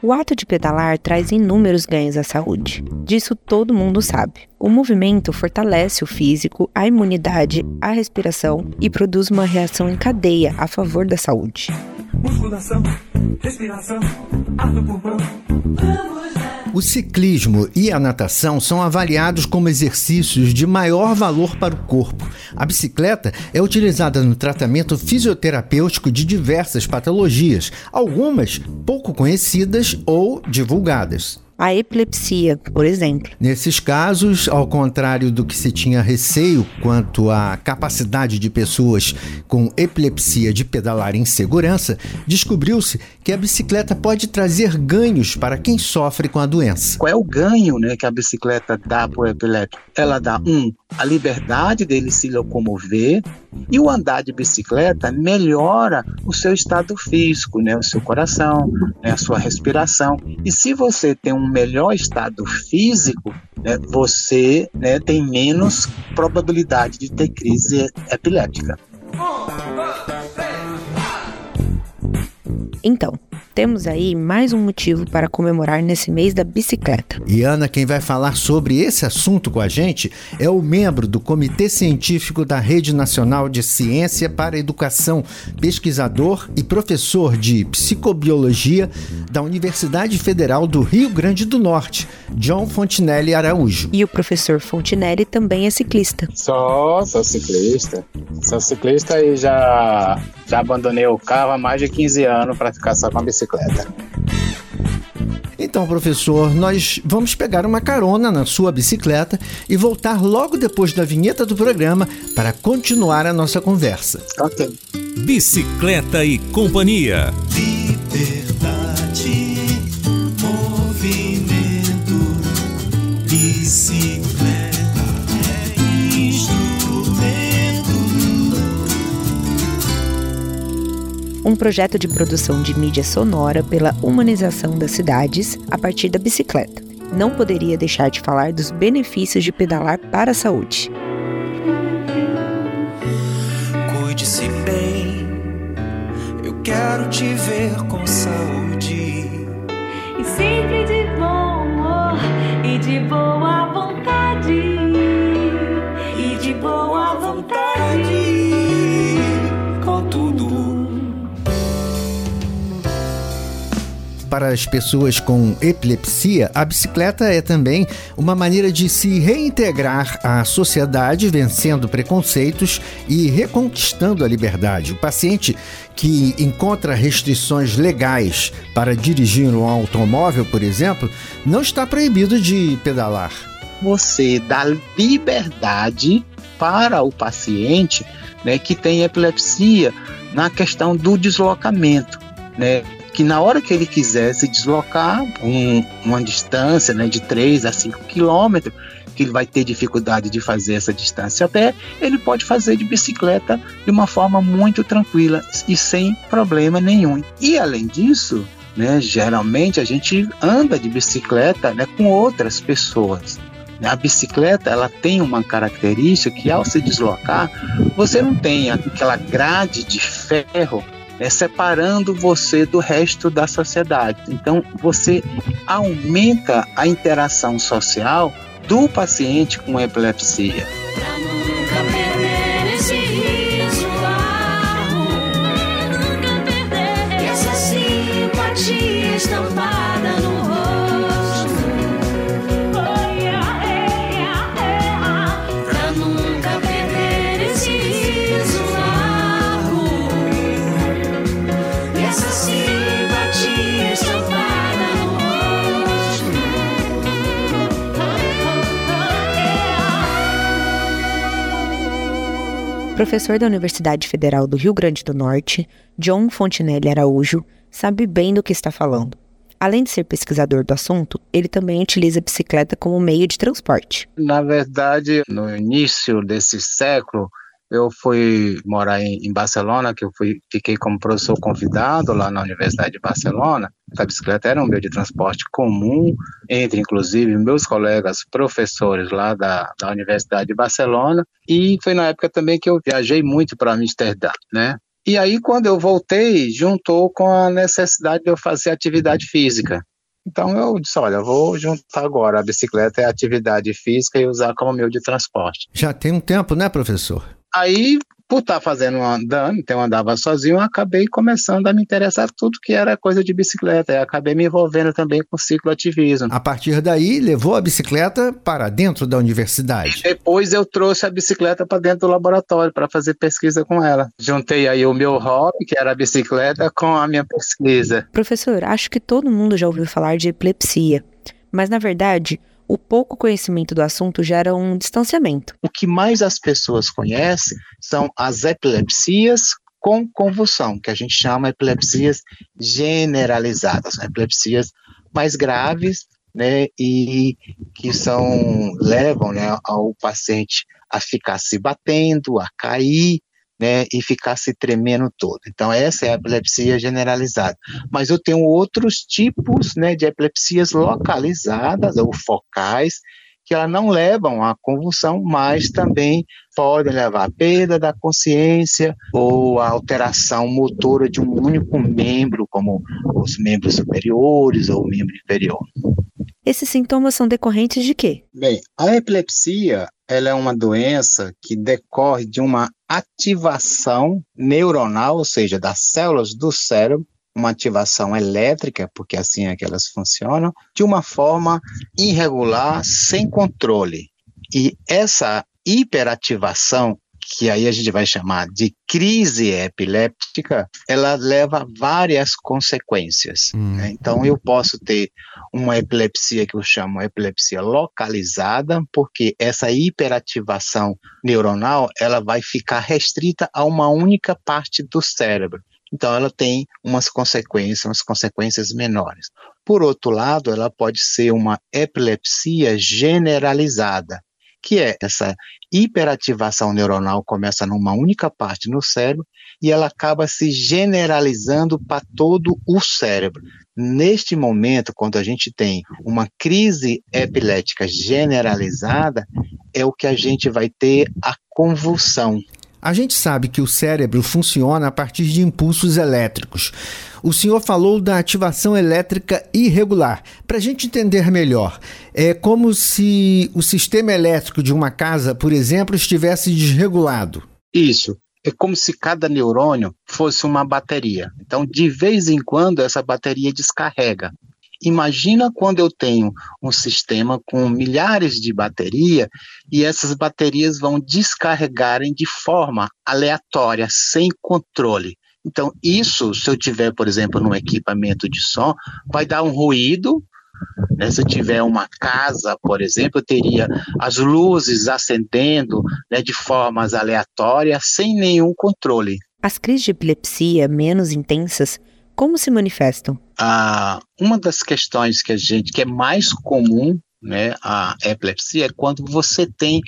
O ato de pedalar traz inúmeros ganhos à saúde. Disso todo mundo sabe. O movimento fortalece o físico, a imunidade, a respiração e produz uma reação em cadeia a favor da saúde. Musculação, respiração, pulmão. O ciclismo e a natação são avaliados como exercícios de maior valor para o corpo. A bicicleta é utilizada no tratamento fisioterapêutico de diversas patologias, algumas pouco conhecidas ou divulgadas a epilepsia, por exemplo. Nesses casos, ao contrário do que se tinha receio quanto à capacidade de pessoas com epilepsia de pedalar em segurança, descobriu-se que a bicicleta pode trazer ganhos para quem sofre com a doença. Qual é o ganho né, que a bicicleta dá para o epilético? Ela dá, um, a liberdade dele se locomover, e o andar de bicicleta melhora o seu estado físico, né, o seu coração, né, a sua respiração. E se você tem um melhor estado físico, né, você né, tem menos probabilidade de ter crise epiléptica. Então, temos aí mais um motivo para comemorar nesse mês da bicicleta. E Ana, quem vai falar sobre esse assunto com a gente é o membro do Comitê Científico da Rede Nacional de Ciência para a Educação, pesquisador e professor de psicobiologia da Universidade Federal do Rio Grande do Norte, John Fontinelli Araújo. E o professor Fontinelli também é ciclista. Só, sou ciclista. Sou ciclista e já, já abandonei o carro há mais de 15 anos para ficar só com a bicicleta bicicleta. Então, professor, nós vamos pegar uma carona na sua bicicleta e voltar logo depois da vinheta do programa para continuar a nossa conversa. Ok. Bicicleta e Companhia. Um projeto de produção de mídia sonora pela humanização das cidades a partir da bicicleta. Não poderia deixar de falar dos benefícios de pedalar para a saúde. Cuide-se bem, eu quero te ver com saúde. E sempre de bom humor e de boa vontade. Para as pessoas com epilepsia, a bicicleta é também uma maneira de se reintegrar à sociedade, vencendo preconceitos e reconquistando a liberdade. O paciente que encontra restrições legais para dirigir um automóvel, por exemplo, não está proibido de pedalar. Você dá liberdade para o paciente né, que tem epilepsia na questão do deslocamento. Né? Que na hora que ele quiser se deslocar um, uma distância né, de 3 a 5 quilômetros, que ele vai ter dificuldade de fazer essa distância a pé, ele pode fazer de bicicleta de uma forma muito tranquila e sem problema nenhum. E além disso, né, geralmente a gente anda de bicicleta né, com outras pessoas. A bicicleta ela tem uma característica que ao se deslocar, você não tem aquela grade de ferro é, separando você do resto da sociedade. Então, você aumenta a interação social do paciente com epilepsia. Professor da Universidade Federal do Rio Grande do Norte, John Fontinelli Araújo, sabe bem do que está falando. Além de ser pesquisador do assunto, ele também utiliza a bicicleta como meio de transporte. Na verdade, no início desse século, eu fui morar em, em, Barcelona, que eu fui, fiquei como professor convidado lá na Universidade de Barcelona. A bicicleta era um meio de transporte comum entre, inclusive, meus colegas professores lá da, da Universidade de Barcelona. E foi na época também que eu viajei muito para Amsterdã, né? E aí, quando eu voltei, juntou com a necessidade de eu fazer atividade física. Então eu disse, olha, vou juntar agora a bicicleta e a atividade física e usar como meio de transporte. Já tem um tempo, né, professor? Aí por estar fazendo andando, então eu andava sozinho, eu acabei começando a me interessar tudo que era coisa de bicicleta. Eu acabei me envolvendo também com cicloativismo. A partir daí, levou a bicicleta para dentro da universidade. E depois eu trouxe a bicicleta para dentro do laboratório para fazer pesquisa com ela. Juntei aí o meu hobby, que era a bicicleta, com a minha pesquisa. Professor, acho que todo mundo já ouviu falar de epilepsia. Mas, na verdade, o pouco conhecimento do assunto gera um distanciamento. O que mais as pessoas conhecem são as epilepsias com convulsão, que a gente chama epilepsias generalizadas, né? epilepsias mais graves, né, e que são levam, né, ao paciente a ficar se batendo, a cair, né, e ficar se tremendo todo. Então, essa é a epilepsia generalizada. Mas eu tenho outros tipos né, de epilepsias localizadas ou focais, que elas não levam à convulsão, mas também podem levar à perda da consciência ou à alteração motora de um único membro, como os membros superiores ou o membro inferior. Esses sintomas são decorrentes de quê? Bem, a epilepsia ela é uma doença que decorre de uma ativação neuronal, ou seja, das células do cérebro, uma ativação elétrica, porque assim é que elas funcionam, de uma forma irregular, sem controle. E essa hiperativação que aí a gente vai chamar de crise epiléptica, ela leva várias consequências. Hum. Né? Então, eu posso ter uma epilepsia que eu chamo epilepsia localizada, porque essa hiperativação neuronal ela vai ficar restrita a uma única parte do cérebro. Então, ela tem umas consequências, umas consequências menores. Por outro lado, ela pode ser uma epilepsia generalizada, que é essa hiperativação neuronal começa numa única parte no cérebro e ela acaba se generalizando para todo o cérebro. Neste momento, quando a gente tem uma crise epilética generalizada, é o que a gente vai ter a convulsão. A gente sabe que o cérebro funciona a partir de impulsos elétricos. O senhor falou da ativação elétrica irregular. Para a gente entender melhor, é como se o sistema elétrico de uma casa, por exemplo, estivesse desregulado. Isso. É como se cada neurônio fosse uma bateria. Então, de vez em quando, essa bateria descarrega. Imagina quando eu tenho um sistema com milhares de bateria e essas baterias vão descarregarem de forma aleatória, sem controle. Então, isso, se eu tiver, por exemplo, num equipamento de som, vai dar um ruído. Né? Se eu tiver uma casa, por exemplo, eu teria as luzes acendendo né, de formas aleatórias, sem nenhum controle. As crises de epilepsia menos intensas como se manifestam? Ah, uma das questões que a gente que é mais comum né, a epilepsia é quando você tem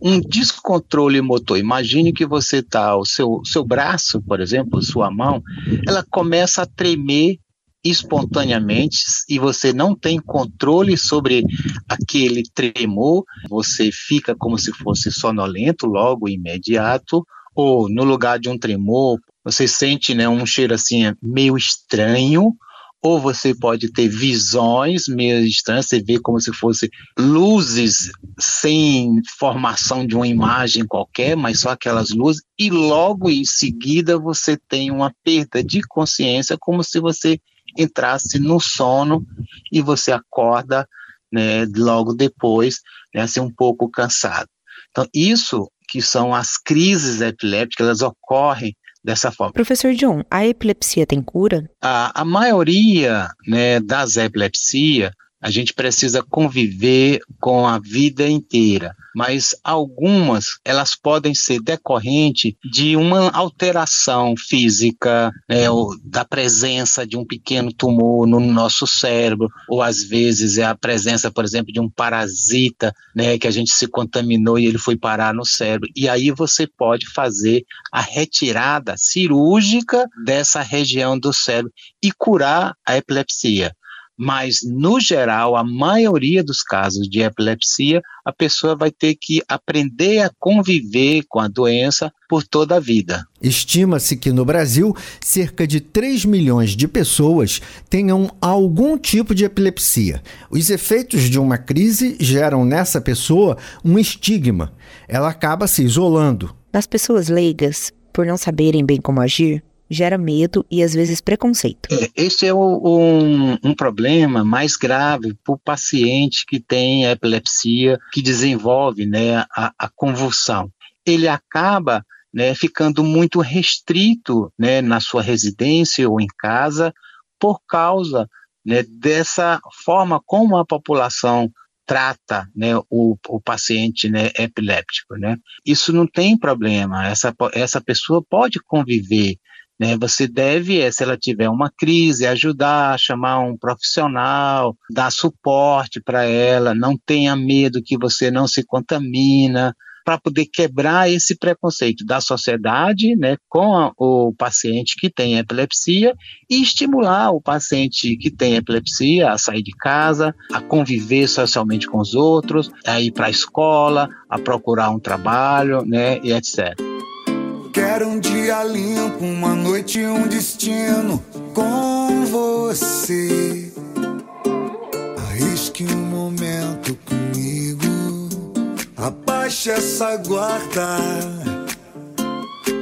um descontrole motor. Imagine que você está, o seu, seu braço, por exemplo, sua mão, ela começa a tremer espontaneamente e você não tem controle sobre aquele tremor, você fica como se fosse sonolento logo imediato, ou no lugar de um tremor, você sente né, um cheiro assim meio estranho, ou você pode ter visões meio estranhas, você vê como se fosse luzes sem formação de uma imagem qualquer, mas só aquelas luzes, e logo em seguida você tem uma perda de consciência, como se você entrasse no sono e você acorda né, logo depois, né, assim, um pouco cansado. Então, isso que são as crises epilépticas, elas ocorrem dessa forma. Professor John, a epilepsia tem cura? A, a maioria né, das epilepsias a gente precisa conviver com a vida inteira, mas algumas elas podem ser decorrente de uma alteração física, né, da presença de um pequeno tumor no nosso cérebro, ou às vezes é a presença, por exemplo, de um parasita, né, que a gente se contaminou e ele foi parar no cérebro. E aí você pode fazer a retirada cirúrgica dessa região do cérebro e curar a epilepsia Mas, no geral, a maioria dos casos de epilepsia, a pessoa vai ter que aprender a conviver com a doença por toda a vida. Estima-se que no Brasil, cerca de 3 milhões de pessoas tenham algum tipo de epilepsia. Os efeitos de uma crise geram nessa pessoa um estigma. Ela acaba se isolando. Nas pessoas leigas, por não saberem bem como agir, gera medo e às vezes preconceito. Este é o, um, um, problema mais grave para o paciente que tem epilepsia, que desenvolve né, a, a convulsão. Ele acaba né, ficando muito restrito né, na sua residência ou em casa por causa né, dessa forma como a população trata né, o, o paciente né, epiléptico. Né. Isso não tem problema, essa, essa pessoa pode conviver né? Você deve, eh, se ela tiver uma crise, ajudar, chamar um profissional, dar suporte para ela, não tenha medo que você não se contamina, para poder quebrar esse preconceito da sociedade né, com a, o paciente que tem epilepsia e estimular o paciente que tem epilepsia a sair de casa, a conviver socialmente com os outros, a ir para a escola, a procurar um trabalho, né, e etc. Quero um dia limpo, uma noite e um destino com você. Arrisque um momento comigo, abaixe essa guarda.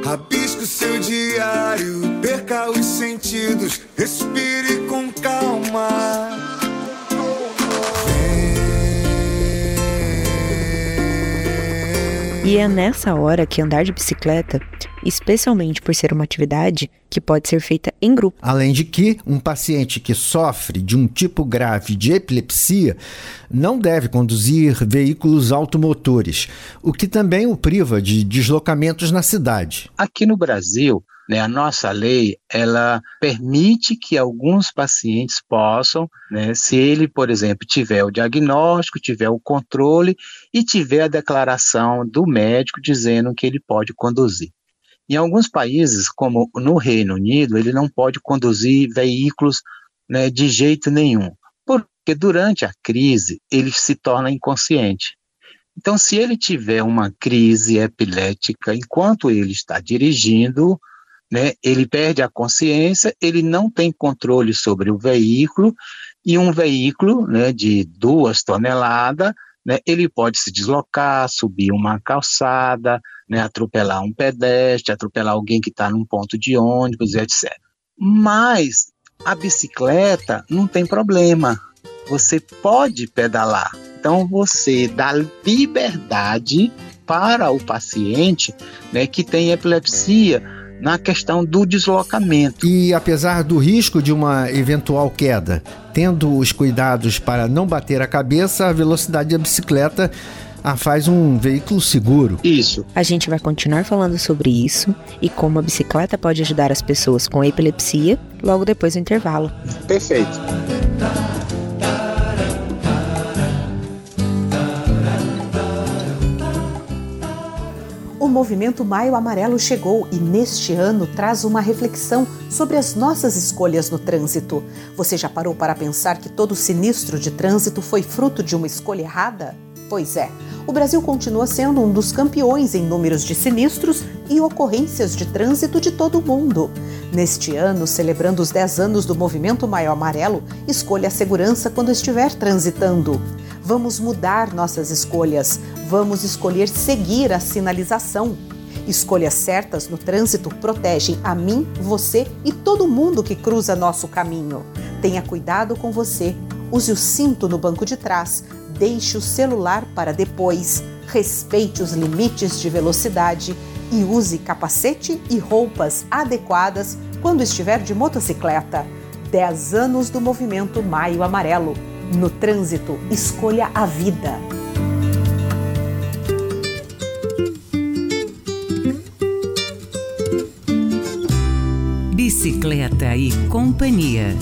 Rabisque o seu diário, perca os sentidos, respire com calma. E é nessa hora que andar de bicicleta, especialmente por ser uma atividade que pode ser feita em grupo. Além de que um paciente que sofre de um tipo grave de epilepsia não deve conduzir veículos automotores, o que também o priva de deslocamentos na cidade. Aqui no Brasil, né, a nossa lei, ela permite que alguns pacientes possam, né, se ele, por exemplo, tiver o diagnóstico, tiver o controle e tiver a declaração do médico dizendo que ele pode conduzir. Em alguns países, como no Reino Unido, ele não pode conduzir veículos né, de jeito nenhum, porque durante a crise ele se torna inconsciente. Então, se ele tiver uma crise epilética enquanto ele está dirigindo, né, ele perde a consciência, ele não tem controle sobre o veículo, e um veículo né, de duas toneladas, né, ele pode se deslocar, subir uma calçada, né, atropelar um pedestre, atropelar alguém que está num ponto de ônibus, etc. Mas a bicicleta não tem problema, você pode pedalar. Então você dá liberdade para o paciente né, que tem epilepsia na questão do deslocamento. E apesar do risco de uma eventual queda, tendo os cuidados para não bater a cabeça, a velocidade da bicicleta a faz um veículo seguro. Isso. A gente vai continuar falando sobre isso e como a bicicleta pode ajudar as pessoas com epilepsia logo depois do intervalo. Perfeito. O movimento Maio Amarelo chegou e neste ano traz uma reflexão sobre as nossas escolhas no trânsito. Você já parou para pensar que todo sinistro de trânsito foi fruto de uma escolha errada? Pois é, o Brasil continua sendo um dos campeões em números de sinistros e ocorrências de trânsito de todo o mundo. Neste ano, celebrando os 10 anos do movimento Maio Amarelo, escolha a segurança quando estiver transitando. Vamos mudar nossas escolhas. Vamos escolher seguir a sinalização. Escolhas certas no trânsito protegem a mim, você e todo mundo que cruza nosso caminho. Tenha cuidado com você. Use o cinto no banco de trás. Deixe o celular para depois. Respeite os limites de velocidade e use capacete e roupas adequadas quando estiver de motocicleta. 10 anos do movimento Maio Amarelo. No trânsito, escolha a vida. Bicicleta e companhia.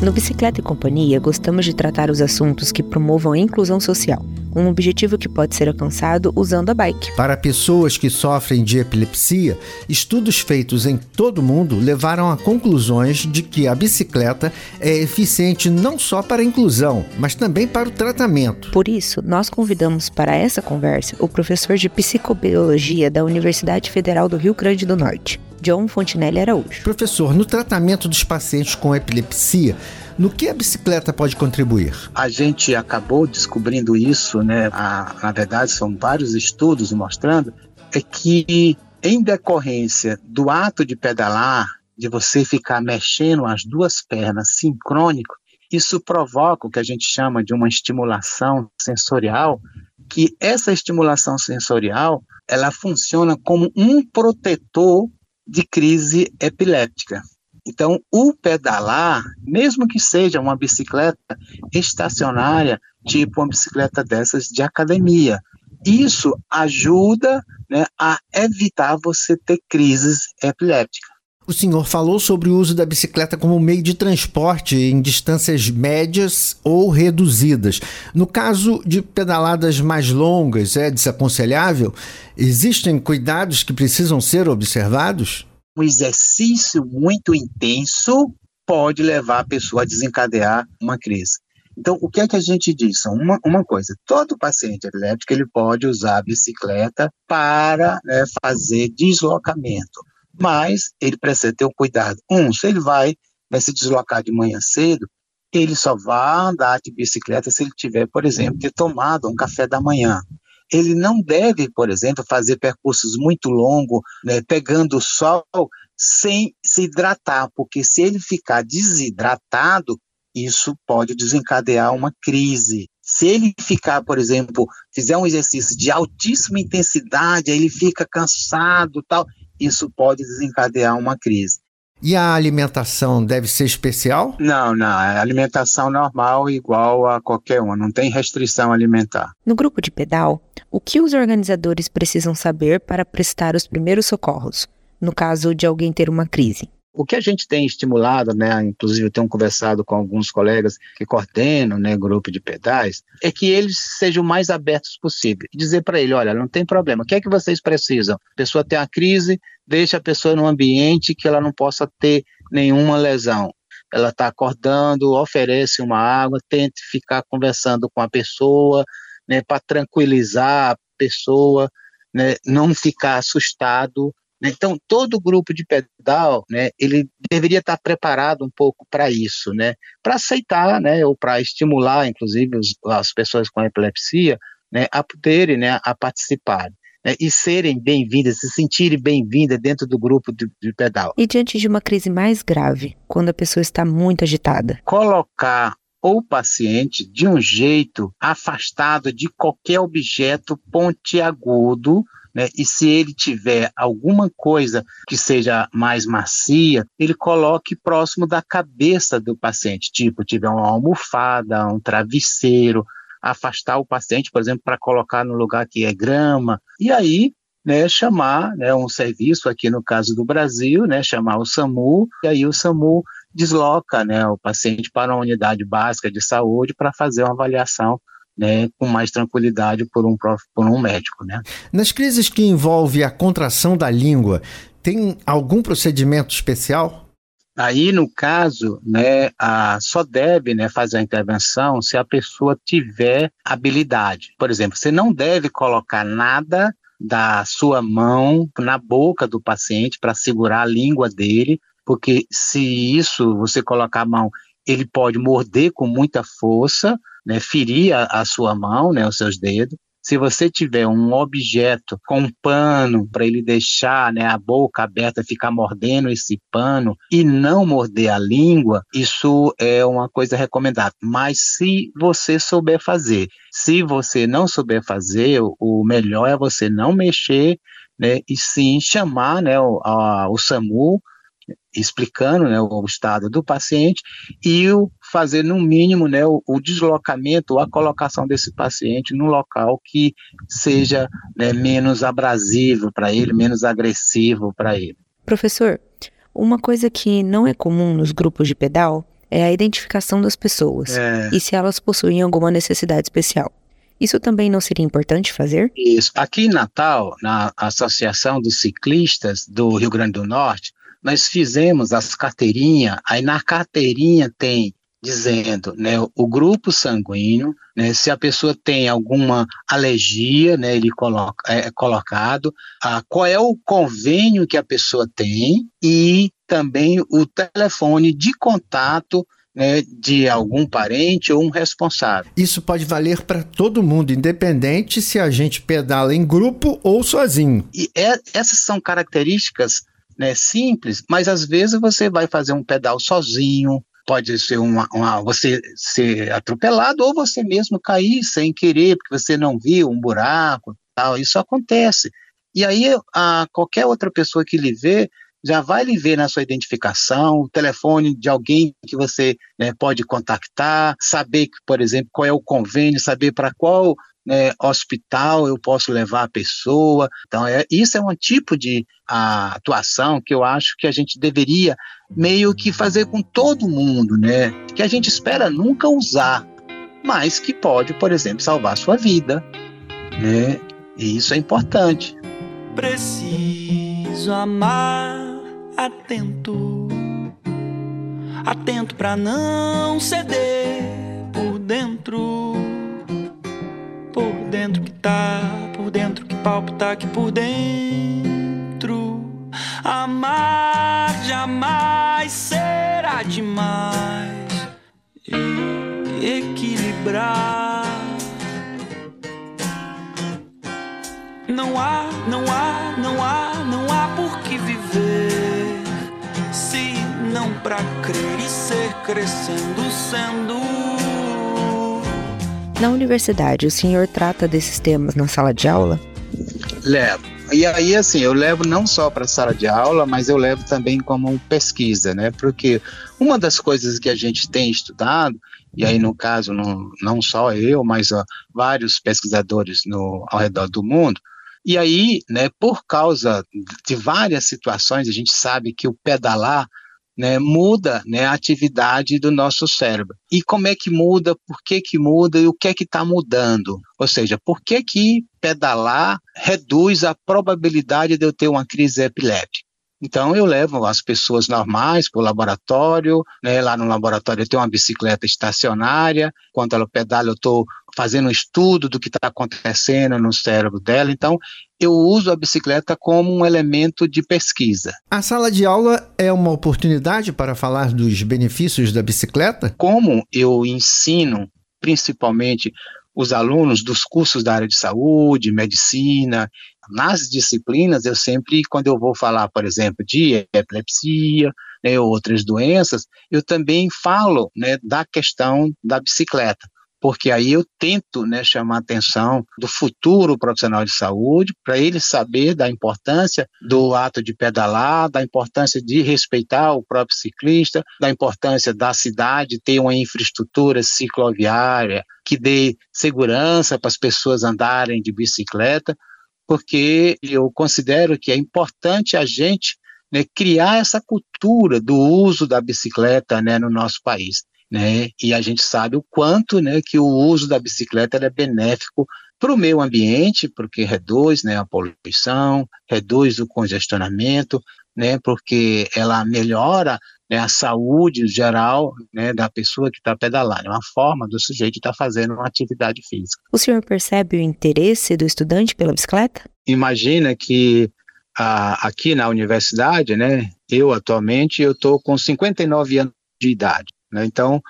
No Bicicleta e Companhia, gostamos de tratar os assuntos que promovam a inclusão social. Um objetivo que pode ser alcançado usando a bike. Para pessoas que sofrem de epilepsia, estudos feitos em todo o mundo levaram a conclusões de que a bicicleta é eficiente não só para a inclusão, mas também para o tratamento. Por isso, nós convidamos para essa conversa o professor de psicobiologia da Universidade Federal do Rio Grande do Norte, John Fontinelli Araújo. Professor, no tratamento dos pacientes com epilepsia, no que a bicicleta pode contribuir? A gente acabou descobrindo isso, né? A- na verdade, são vários estudos mostrando é que em decorrência do ato de pedalar, de você ficar mexendo as duas pernas sincrônico, isso provoca o que a gente chama de uma estimulação sensorial, que essa estimulação sensorial, ela funciona como um protetor de crise epiléptica. Então, o pedalar, mesmo que seja uma bicicleta estacionária, tipo uma bicicleta dessas de academia, isso ajuda né, a evitar você ter crises epilépticas. O senhor falou sobre o uso da bicicleta como meio de transporte em distâncias médias ou reduzidas. No caso de pedaladas mais longas, é desaconselhável? Existem cuidados que precisam ser observados? Um exercício muito intenso pode levar a pessoa a desencadear uma crise. Então, o que é que a gente diz? Uma, uma coisa, todo paciente epiléptico ele pode usar a bicicleta para né, fazer deslocamento, mas ele precisa ter um cuidado. Um, se ele vai, vai se deslocar de manhã cedo, ele só vai andar de bicicleta se ele tiver, por exemplo, ter tomado um café da manhã. Ele não deve, por exemplo, fazer percursos muito longos, né, pegando sol, sem se hidratar, porque se ele ficar desidratado, isso pode desencadear uma crise. Se ele ficar, por exemplo, fizer um exercício de altíssima intensidade, aí ele fica cansado, tal, isso pode desencadear uma crise. E a alimentação deve ser especial? Não, não, é alimentação normal igual a qualquer uma, não tem restrição alimentar. No grupo de pedal, o que os organizadores precisam saber para prestar os primeiros socorros, no caso de alguém ter uma crise? O que a gente tem estimulado, né, inclusive eu tenho conversado com alguns colegas que coordenam, né, grupo de pedais, é que eles sejam o mais abertos possível. Dizer para ele, olha, não tem problema, o que é que vocês precisam? A pessoa tem uma crise, deixa a pessoa num ambiente que ela não possa ter nenhuma lesão. Ela está acordando, oferece uma água, tente ficar conversando com a pessoa, né, para tranquilizar a pessoa, né, não ficar assustado, então, todo grupo de pedal, né, ele deveria estar preparado um pouco para isso, né, para aceitar, né, ou para estimular, inclusive, os, as pessoas com epilepsia, né, a poderem, né, a participarem. Né, e serem bem-vindas, se sentirem bem-vindas dentro do grupo de, de pedal. E diante de uma crise mais grave, quando a pessoa está muito agitada? Colocar o paciente de um jeito afastado de qualquer objeto pontiagudo, né? E se ele tiver alguma coisa que seja mais macia, ele coloque próximo da cabeça do paciente, tipo, tiver uma almofada, um travesseiro, afastar o paciente, por exemplo, para colocar no lugar que é grama, e aí né, chamar né, um serviço, aqui no caso do Brasil, né, chamar o SAMU, e aí o SAMU desloca né, o paciente para uma unidade básica de saúde para fazer uma avaliação né, com mais tranquilidade por um, prof, por um médico. Né. Nas crises que envolvem a contração da língua, tem algum procedimento especial? Aí, no caso, né, a, só deve né, fazer a intervenção se a pessoa tiver habilidade. Por exemplo, você não deve colocar nada da sua mão na boca do paciente para segurar a língua dele, porque se isso você colocar a mão, ele pode morder com muita força, né, ferir a, a sua mão, né, os seus dedos. Se você tiver um objeto com um pano para ele deixar né, a boca aberta, ficar mordendo esse pano e não morder a língua, isso é uma coisa recomendada. Mas se você souber fazer, se você não souber fazer, o melhor é você não mexer né, e sim chamar né, o, a, o SAMU explicando né, o estado do paciente e o fazer no mínimo né, o, o deslocamento, a colocação desse paciente no local que seja né, menos abrasivo para ele, menos agressivo para ele. Professor, uma coisa que não é comum nos grupos de pedal é a identificação das pessoas É. e se elas possuem alguma necessidade especial. Isso também não seria importante fazer? Isso. Aqui em Natal, na Associação dos Ciclistas do Rio Grande do Norte, nós fizemos as carteirinhas, aí na carteirinha tem dizendo, né, o grupo sanguíneo, né, se a pessoa tem alguma alergia, né, ele coloca, é colocado, ah, qual é o convênio que a pessoa tem e também o telefone de contato né, de algum parente ou um responsável. Isso pode valer para todo mundo, independente se a gente pedala em grupo ou sozinho. E é, essas são características né, simples, mas às vezes você vai fazer um pedal sozinho, pode ser uma, uma, você ser atropelado ou você mesmo cair sem querer, porque você não viu um buraco, tal. Isso acontece. E aí a, qualquer outra pessoa que lhe vê já vai lhe ver na sua identificação, o telefone de alguém que você né, pode contactar, saber, por exemplo, qual é o convênio, saber para qual né, hospital eu posso levar a pessoa. Então, é, isso é um tipo de a, atuação que eu acho que a gente deveria meio que fazer com todo mundo, né? Que a gente espera nunca usar, mas que pode, por exemplo, salvar sua vida, né? E isso é importante. Preciso amar atento, atento para não ceder por dentro, por dentro que tá, por dentro que palpita aqui por dentro. Amar jamais será demais e equilibrar. Não há, não há, não há, não há por que viver se não pra crer e ser crescendo sendo. Na universidade, o senhor trata desses temas na sala de aula? Levo. E aí, assim, eu levo não só para a sala de aula, mas eu levo também como pesquisa, né? Porque uma das coisas que a gente tem estudado, e aí no caso não, não só eu, mas ó, vários pesquisadores no, ao redor do mundo, e aí, né, por causa de várias situações, a gente sabe que o pedalar né, muda né, a atividade do nosso cérebro. E como é que muda, por que, que muda e o que é que está mudando? Ou seja, por que, que pedalar reduz a probabilidade de eu ter uma crise epiléptica? Então eu levo as pessoas normais para o laboratório, né? lá no laboratório eu tenho uma bicicleta estacionária, quando ela pedala eu estou fazendo um estudo do que está acontecendo no cérebro dela, então eu uso a bicicleta como um elemento de pesquisa. A sala de aula é uma oportunidade para falar dos benefícios da bicicleta? Como eu ensino principalmente os alunos dos cursos da área de saúde, medicina, nas disciplinas, eu sempre, quando eu vou falar, por exemplo, de epilepsia, né, outras doenças, eu também falo né, da questão da bicicleta porque aí eu tento né, chamar a atenção do futuro profissional de saúde para ele saber da importância do ato de pedalar, da importância de respeitar o próprio ciclista, da importância da cidade ter uma infraestrutura cicloviária que dê segurança para as pessoas andarem de bicicleta, porque eu considero que é importante a gente né, criar essa cultura do uso da bicicleta né, no nosso país né? E a gente sabe o quanto, né, que o uso da bicicleta é benéfico para o meio ambiente, porque reduz, né, a poluição, reduz o congestionamento, né, porque ela melhora né, a saúde geral né, da pessoa que está pedalando, é uma forma do sujeito estar tá fazendo uma atividade física. O senhor percebe o interesse do estudante pela bicicleta? Imagina que ah, aqui na universidade, né, eu atualmente eu estou com 59 anos de idade. Né? Então,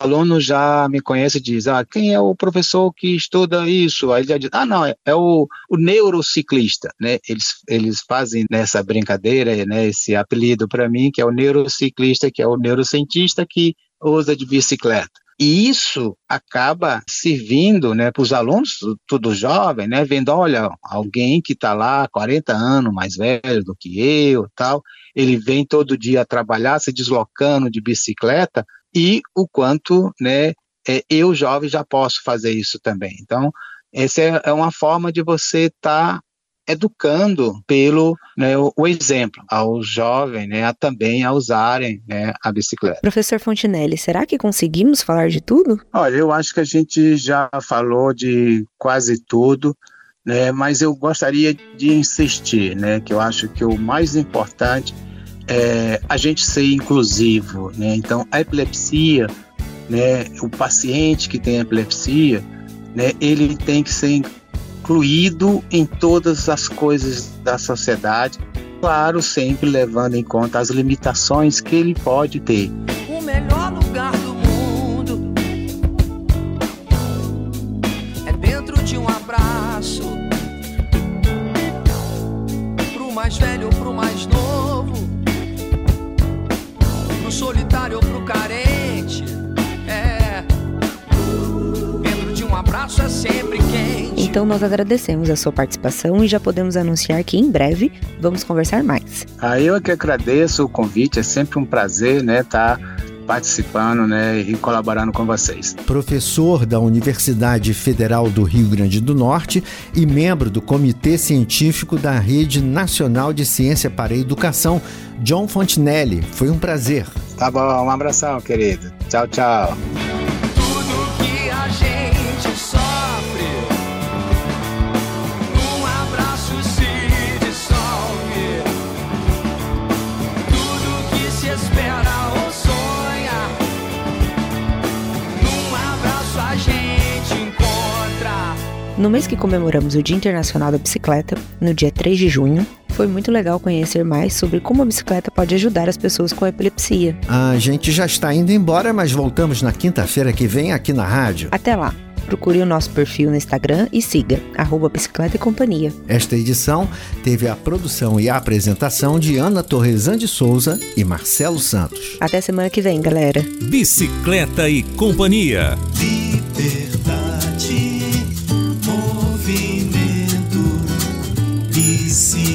o aluno já me conhece e diz, ah, quem é o professor que estuda isso? Aí ele já diz, ah, não, é, é o, o neurociclista, né? Eles, eles fazem nessa brincadeira, né, esse apelido para mim, que é o neurociclista, que é o neurocientista que usa de bicicleta. E isso acaba servindo né, para os alunos, tudo jovem, né, vendo, olha, alguém que está lá 40 anos mais velho do que eu, tal, ele vem todo dia trabalhar, se deslocando de bicicleta, e o quanto né, é, eu, jovem, já posso fazer isso também. Então, essa é, é uma forma de você estar tá, educando pelo né, o, o, exemplo aos jovens, né, a também a usarem né, a bicicleta. Professor Fontinelli, será que conseguimos falar de tudo? Olha, eu acho que a gente já falou de quase tudo. Né, mas eu gostaria de insistir, né, que eu acho que o mais importante é a gente ser inclusivo, né? Então, a epilepsia, né, o paciente que tem epilepsia, né, ele tem que ser incluído em todas as coisas da sociedade, claro, sempre levando em conta as limitações que ele pode ter. O melhor lugar do mundo é dentro de um abraço. Pro mais velho Então nós agradecemos a sua participação e já podemos anunciar que em breve vamos conversar mais. Ah, eu é que agradeço o convite, é sempre um prazer, né, estar tá participando né, e colaborando com vocês. Professor da Universidade Federal do Rio Grande do Norte e membro do Comitê Científico da Rede Nacional de Ciência para a Educação, John Fontinelli. Foi um prazer. Tá bom, um abração, querido. Tchau, tchau. No mês que comemoramos o Dia Internacional da Bicicleta, no dia 3 de junho, foi muito legal conhecer mais sobre como a bicicleta pode ajudar as pessoas com epilepsia. A gente já está indo embora, mas voltamos na quinta-feira que vem aqui na rádio. Até lá! Procure o nosso perfil no Instagram e siga, arroba Bicicleta e Companhia. Esta edição teve a produção e a apresentação de Ana Torresan de Souza e Marcelo Santos. Até semana que vem, galera! Bicicleta e Companhia. see